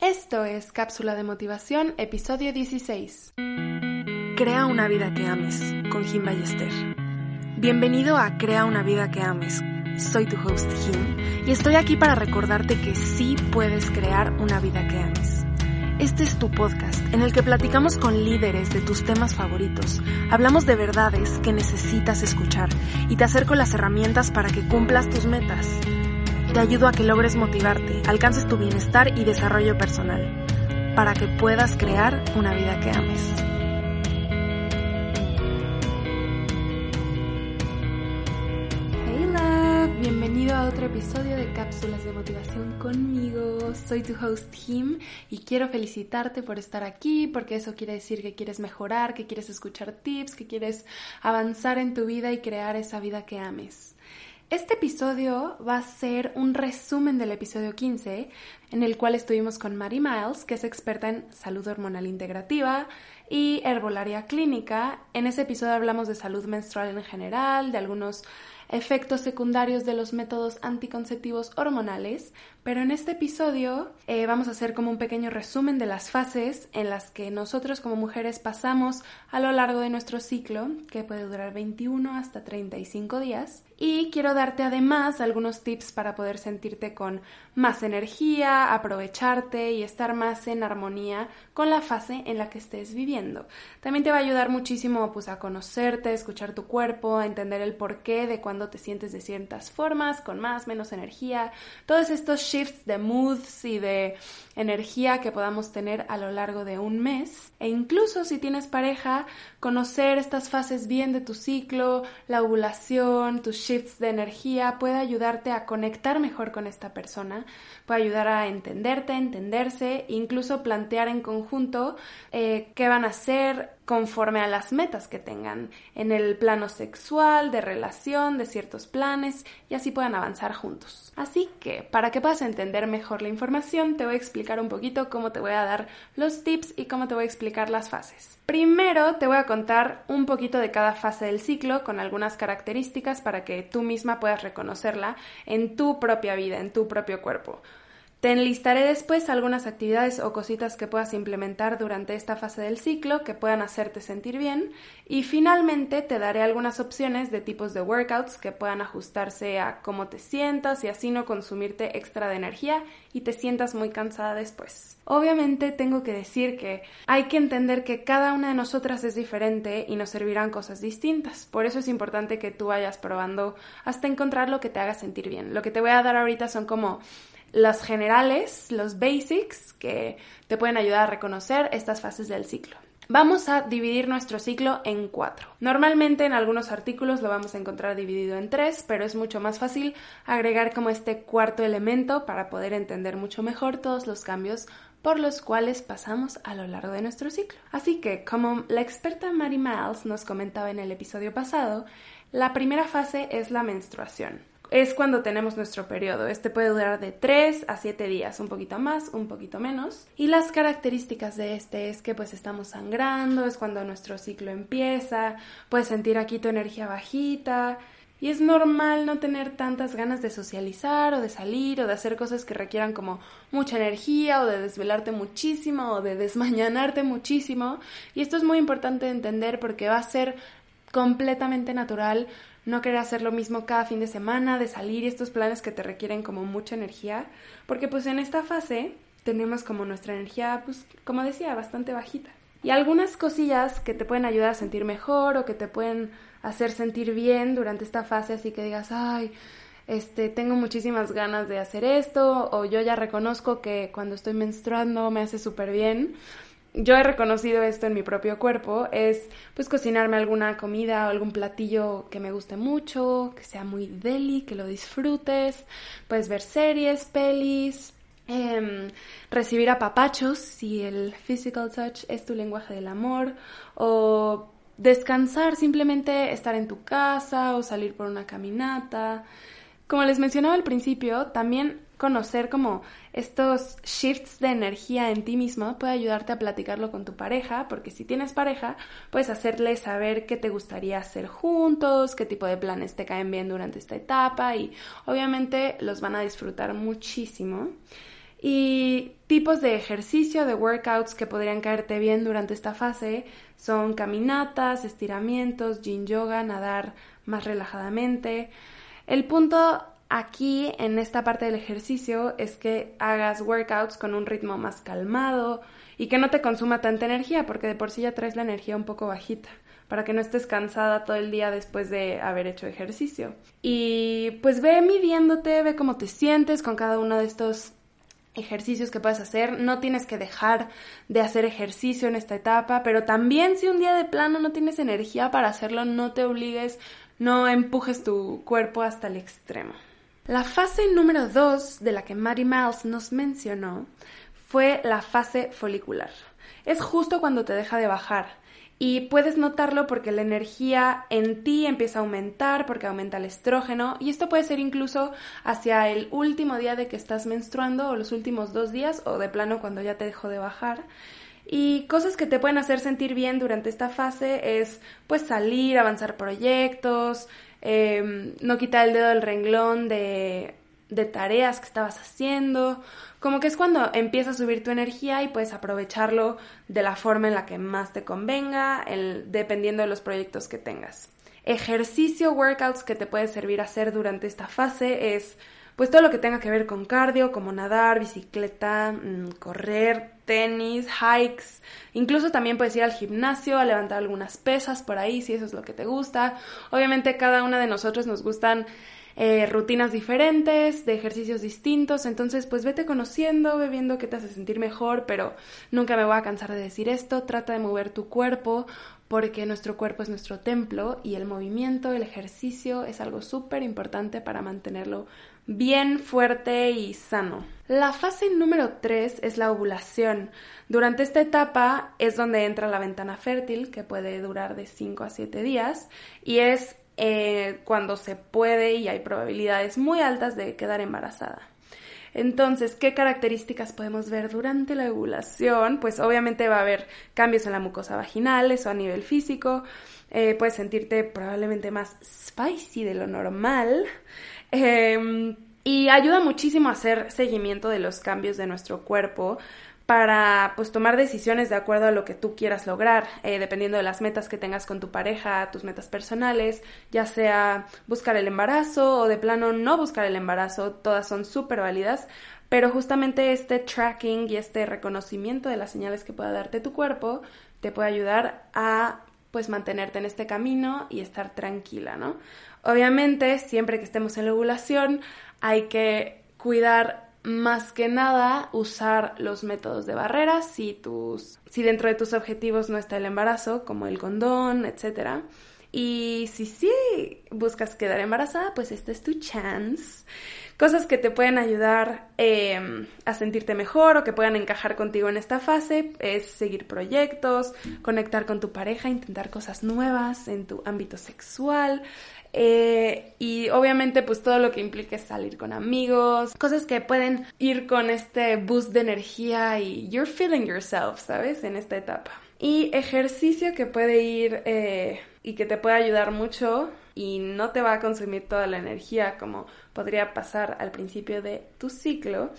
Esto es Cápsula de Motivación, episodio 16. Crea una vida que ames, con Jim Ballester. Bienvenido a Crea una vida que ames. Soy tu host Jim y estoy aquí para recordarte que sí puedes crear una vida que ames. Este es tu podcast en el que platicamos con líderes de tus temas favoritos, hablamos de verdades que necesitas escuchar y te acerco las herramientas para que cumplas tus metas te ayudo a que logres motivarte, alcances tu bienestar y desarrollo personal, para que puedas crear una vida que ames. Hey love, bienvenido a otro episodio de Cápsulas de Motivación conmigo. Soy tu host Kim y quiero felicitarte por estar aquí porque eso quiere decir que quieres mejorar, que quieres escuchar tips, que quieres avanzar en tu vida y crear esa vida que ames. Este episodio va a ser un resumen del episodio 15, en el cual estuvimos con Mary Miles, que es experta en salud hormonal integrativa y herbolaria clínica. En ese episodio hablamos de salud menstrual en general, de algunos efectos secundarios de los métodos anticonceptivos hormonales, pero en este episodio eh, vamos a hacer como un pequeño resumen de las fases en las que nosotros como mujeres pasamos a lo largo de nuestro ciclo, que puede durar 21 hasta 35 días. Y quiero darte además algunos tips para poder sentirte con más energía, aprovecharte y estar más en armonía con la fase en la que estés viviendo. También te va a ayudar muchísimo pues, a conocerte, escuchar tu cuerpo, a entender el porqué de cuando te sientes de ciertas formas, con más, menos energía. Todos estos shifts de moods y de energía que podamos tener a lo largo de un mes. E incluso si tienes pareja, conocer estas fases bien de tu ciclo, la ovulación, tus shifts de energía, puede ayudarte a conectar mejor con esta persona, puede ayudar a entenderte, entenderse, incluso plantear en conjunto eh, qué van a hacer, conforme a las metas que tengan en el plano sexual, de relación, de ciertos planes y así puedan avanzar juntos. Así que, para que puedas entender mejor la información, te voy a explicar un poquito cómo te voy a dar los tips y cómo te voy a explicar las fases. Primero te voy a contar un poquito de cada fase del ciclo con algunas características para que tú misma puedas reconocerla en tu propia vida, en tu propio cuerpo. Te enlistaré después algunas actividades o cositas que puedas implementar durante esta fase del ciclo que puedan hacerte sentir bien y finalmente te daré algunas opciones de tipos de workouts que puedan ajustarse a cómo te sientas y así no consumirte extra de energía y te sientas muy cansada después. Obviamente tengo que decir que hay que entender que cada una de nosotras es diferente y nos servirán cosas distintas. Por eso es importante que tú vayas probando hasta encontrar lo que te haga sentir bien. Lo que te voy a dar ahorita son como las generales, los basics que te pueden ayudar a reconocer estas fases del ciclo. Vamos a dividir nuestro ciclo en cuatro. Normalmente en algunos artículos lo vamos a encontrar dividido en tres, pero es mucho más fácil agregar como este cuarto elemento para poder entender mucho mejor todos los cambios por los cuales pasamos a lo largo de nuestro ciclo. Así que, como la experta Mary Miles nos comentaba en el episodio pasado, la primera fase es la menstruación es cuando tenemos nuestro periodo. Este puede durar de 3 a 7 días, un poquito más, un poquito menos. Y las características de este es que pues estamos sangrando, es cuando nuestro ciclo empieza, puedes sentir aquí tu energía bajita. Y es normal no tener tantas ganas de socializar o de salir o de hacer cosas que requieran como mucha energía o de desvelarte muchísimo o de desmañanarte muchísimo. Y esto es muy importante entender porque va a ser completamente natural no querer hacer lo mismo cada fin de semana, de salir y estos planes que te requieren como mucha energía, porque pues en esta fase tenemos como nuestra energía, pues como decía, bastante bajita. Y algunas cosillas que te pueden ayudar a sentir mejor o que te pueden hacer sentir bien durante esta fase, así que digas, ay, este, tengo muchísimas ganas de hacer esto, o yo ya reconozco que cuando estoy menstruando me hace súper bien yo he reconocido esto en mi propio cuerpo, es pues cocinarme alguna comida o algún platillo que me guste mucho, que sea muy deli, que lo disfrutes, puedes ver series, pelis, Em, recibir apapachos si el physical touch es tu lenguaje del amor o descansar, simplemente estar en tu casa o salir por una caminata. Como les mencionaba al principio, también conocer como estos shifts de energía en ti mismo puede ayudarte a platicarlo con tu pareja, porque si tienes pareja, puedes hacerle saber qué te gustaría hacer juntos, qué tipo de planes te caen bien durante esta etapa y obviamente los van a disfrutar muchísimo. Y tipos de ejercicio, de workouts que podrían caerte bien durante esta fase son caminatas, estiramientos, yin yoga, nadar más relajadamente. El punto aquí en esta parte del ejercicio es que hagas workouts con un ritmo más calmado y que no te consuma tanta energía porque de por sí ya traes la energía un poco bajita para que no estés cansada todo el día después de haber hecho ejercicio. Y pues ve midiéndote, ve cómo te sientes con cada uno de estos ejercicios que puedes hacer. No tienes que dejar de hacer ejercicio en esta etapa, pero también si un día de plano no tienes energía para hacerlo, no te obligues, no empujes tu cuerpo hasta el extremo. La fase número 2 de la que Mary Miles nos mencionó fue la fase folicular. Es justo cuando te deja de bajar y puedes notarlo porque la energía en ti empieza a aumentar, porque aumenta el estrógeno, y esto puede ser incluso hacia el último día de que estás menstruando, o los últimos dos días, o de plano cuando ya te dejó de bajar. Y cosas que te pueden hacer sentir bien durante esta fase es pues salir, avanzar proyectos, em, no quitar el dedo del renglón de, de tareas que estabas haciendo, como que es cuando empieza a subir tu energía y puedes aprovecharlo de la forma en la que más te convenga, dependiendo de los proyectos que tengas. Ejercicio, workouts que te puede servir hacer durante esta fase es pues todo lo que tenga que ver con cardio, como nadar, bicicleta, mm, correr, tenis, hikes, incluso también puedes ir al gimnasio a levantar algunas pesas por ahí si eso es lo que te gusta. Obviamente cada una de nosotros nos gustan eh, rutinas diferentes, de ejercicios distintos, entonces pues vete conociendo, ve viendo qué te hace sentir mejor, pero nunca me voy a cansar de decir esto, trata de mover tu cuerpo porque nuestro cuerpo es nuestro templo y el movimiento, el ejercicio es algo súper importante para mantenerlo bien fuerte y sano. La fase número 3 es la ovulación. Durante esta etapa es donde entra la ventana fértil, que puede durar de 5 a 7 días, y es eh, cuando se puede y hay probabilidades muy altas de quedar embarazada. Entonces, ¿qué características podemos ver durante la ovulación? Pues obviamente va a haber cambios en la mucosa vaginal, eso a nivel físico. Eh, puedes sentirte probablemente más spicy de lo normal. Em, y ayuda muchísimo a hacer seguimiento de los cambios de nuestro cuerpo para pues tomar decisiones de acuerdo a lo que tú quieras lograr, eh, dependiendo de las metas que tengas con tu pareja, tus metas personales, ya sea buscar el embarazo o de plano no buscar el embarazo, todas son súper válidas, pero justamente este tracking y este reconocimiento de las señales que pueda darte tu cuerpo te puede ayudar a pues mantenerte en este camino y estar tranquila, ¿no? Obviamente, siempre que estemos en la ovulación, hay que cuidar más que nada usar los métodos de barreras si tus si dentro de tus objetivos no está el embarazo como el condón etcétera y si sí buscas quedar embarazada pues este es tu chance cosas que te pueden ayudar em, a sentirte mejor o que puedan encajar contigo en esta fase es seguir proyectos conectar con tu pareja intentar cosas nuevas en tu ámbito sexual eh, y obviamente pues todo lo que implique salir con amigos, cosas que pueden ir con este boost de energía y you're feeling yourself, ¿sabes? En esta etapa. Y ejercicio que puede ir eh, y que te puede ayudar mucho y no te va a consumir toda la energía como podría pasar al principio de tu ciclo,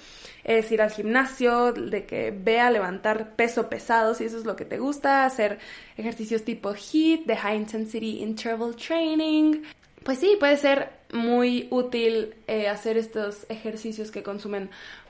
es ir al gimnasio, de que vea levantar peso pesado, si eso es lo que te gusta, hacer ejercicios tipo HIIT, de High Intensity Interval Training, pues sí, puede ser muy útil eh, hacer estos ejercicios que consumen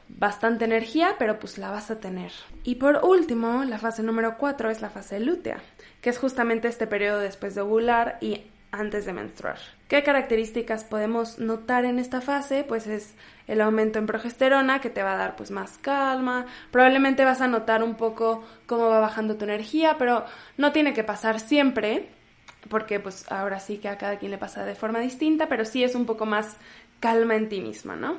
bastante energía, pero pues la vas a tener. Y por último, la fase número 4 es la fase lútea, que es justamente este periodo después de ovular y antes de menstruar. ¿Qué características podemos notar en esta fase? Pues es el aumento en progesterona que te va a dar pues más calma, probablemente vas a notar un poco cómo va bajando tu energía, pero no tiene que pasar siempre porque pues ahora sí que a cada quien le pasa de forma distinta, pero sí es un poco más calma en ti misma, ¿no?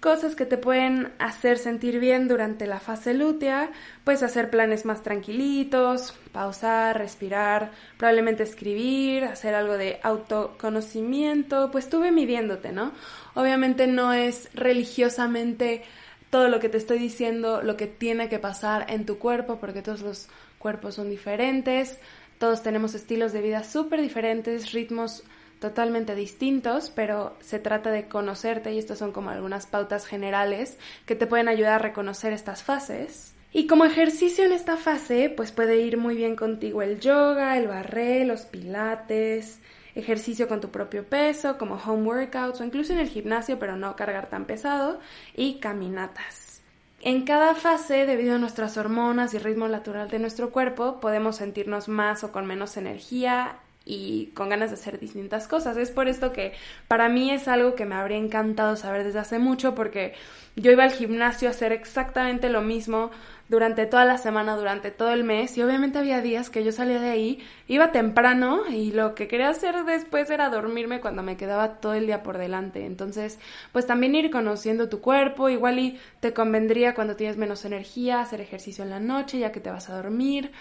cosas que te pueden hacer sentir bien durante la fase lútea, puedes hacer planes más tranquilitos, pausar, respirar, probablemente escribir, hacer algo de autoconocimiento, pues estuve midiéndote, ¿no? Obviamente no es religiosamente todo lo que te estoy diciendo lo que tiene que pasar en tu cuerpo, porque todos los cuerpos son diferentes, todos tenemos estilos de vida súper diferentes, ritmos totalmente distintos, pero se trata de conocerte y estas son como algunas pautas generales que te pueden ayudar a reconocer estas fases. Y como ejercicio en esta fase, pues puede ir muy bien contigo el yoga, el barré, los pilates, ejercicio con tu propio peso, como home workouts o incluso en el gimnasio, pero no cargar tan pesado, y caminatas. En cada fase, debido a nuestras hormonas y ritmo natural de nuestro cuerpo, podemos sentirnos más o con menos energía y con ganas de hacer distintas cosas. Es por esto que para mí es algo que me habría encantado saber desde hace mucho porque yo iba al gimnasio a hacer exactamente lo mismo durante toda la semana, durante todo el mes y obviamente había días que yo salía de ahí, iba temprano y lo que quería hacer después era dormirme cuando me quedaba todo el día por delante. Entonces, pues también ir conociendo tu cuerpo, igual y te convendría cuando tienes menos energía hacer ejercicio en la noche ya que te vas a dormir.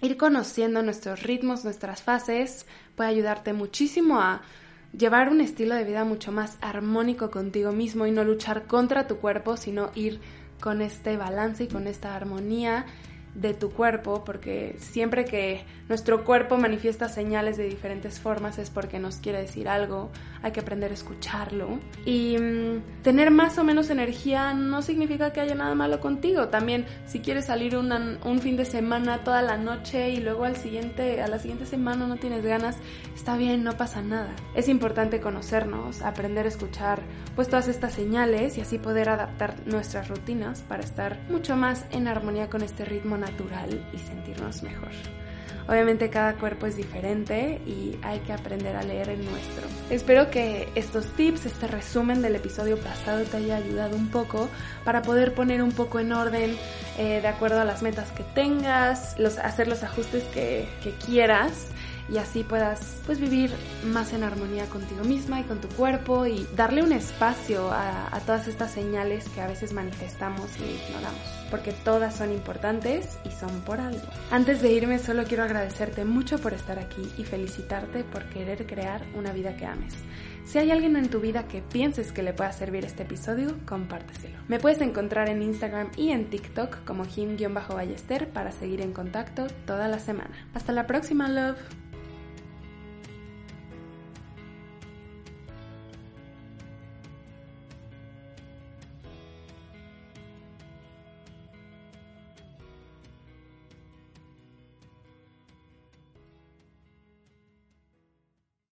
Ir conociendo nuestros ritmos, nuestras fases, puede ayudarte muchísimo a llevar un estilo de vida mucho más armónico contigo mismo y no luchar contra tu cuerpo, sino ir con este balance y con esta armonía de tu cuerpo, porque siempre que nuestro cuerpo manifiesta señales de diferentes formas es porque nos quiere decir algo, hay que aprender a escucharlo. Y mm, tener más o menos energía no significa que haya nada malo contigo. También si quieres salir un fin de semana toda la noche y luego al siguiente, a la siguiente semana no tienes ganas, está bien, no pasa nada. Es importante conocernos, aprender a escuchar pues todas estas señales y así poder adaptar nuestras rutinas para estar mucho más en armonía con este ritmo natural y sentirnos mejor. Obviamente cada cuerpo es diferente y hay que aprender a leer el nuestro. Espero que estos tips, este resumen del episodio pasado te haya ayudado un poco para poder poner un poco en orden eh, de acuerdo a las metas que tengas, los, hacer los ajustes que, que quieras y así puedas pues vivir más en armonía contigo misma y con tu cuerpo y darle un espacio a, todas estas señales que a veces manifestamos y ignoramos, porque todas son importantes y son por algo. Antes de irme solo quiero agradecerte mucho por estar aquí y felicitarte por querer crear una vida que ames. Si hay alguien en tu vida que pienses que le pueda servir este episodio, compárteselo. Me puedes encontrar en Instagram y en TikTok como him-ballester para seguir en contacto toda la semana. Hasta la próxima, love.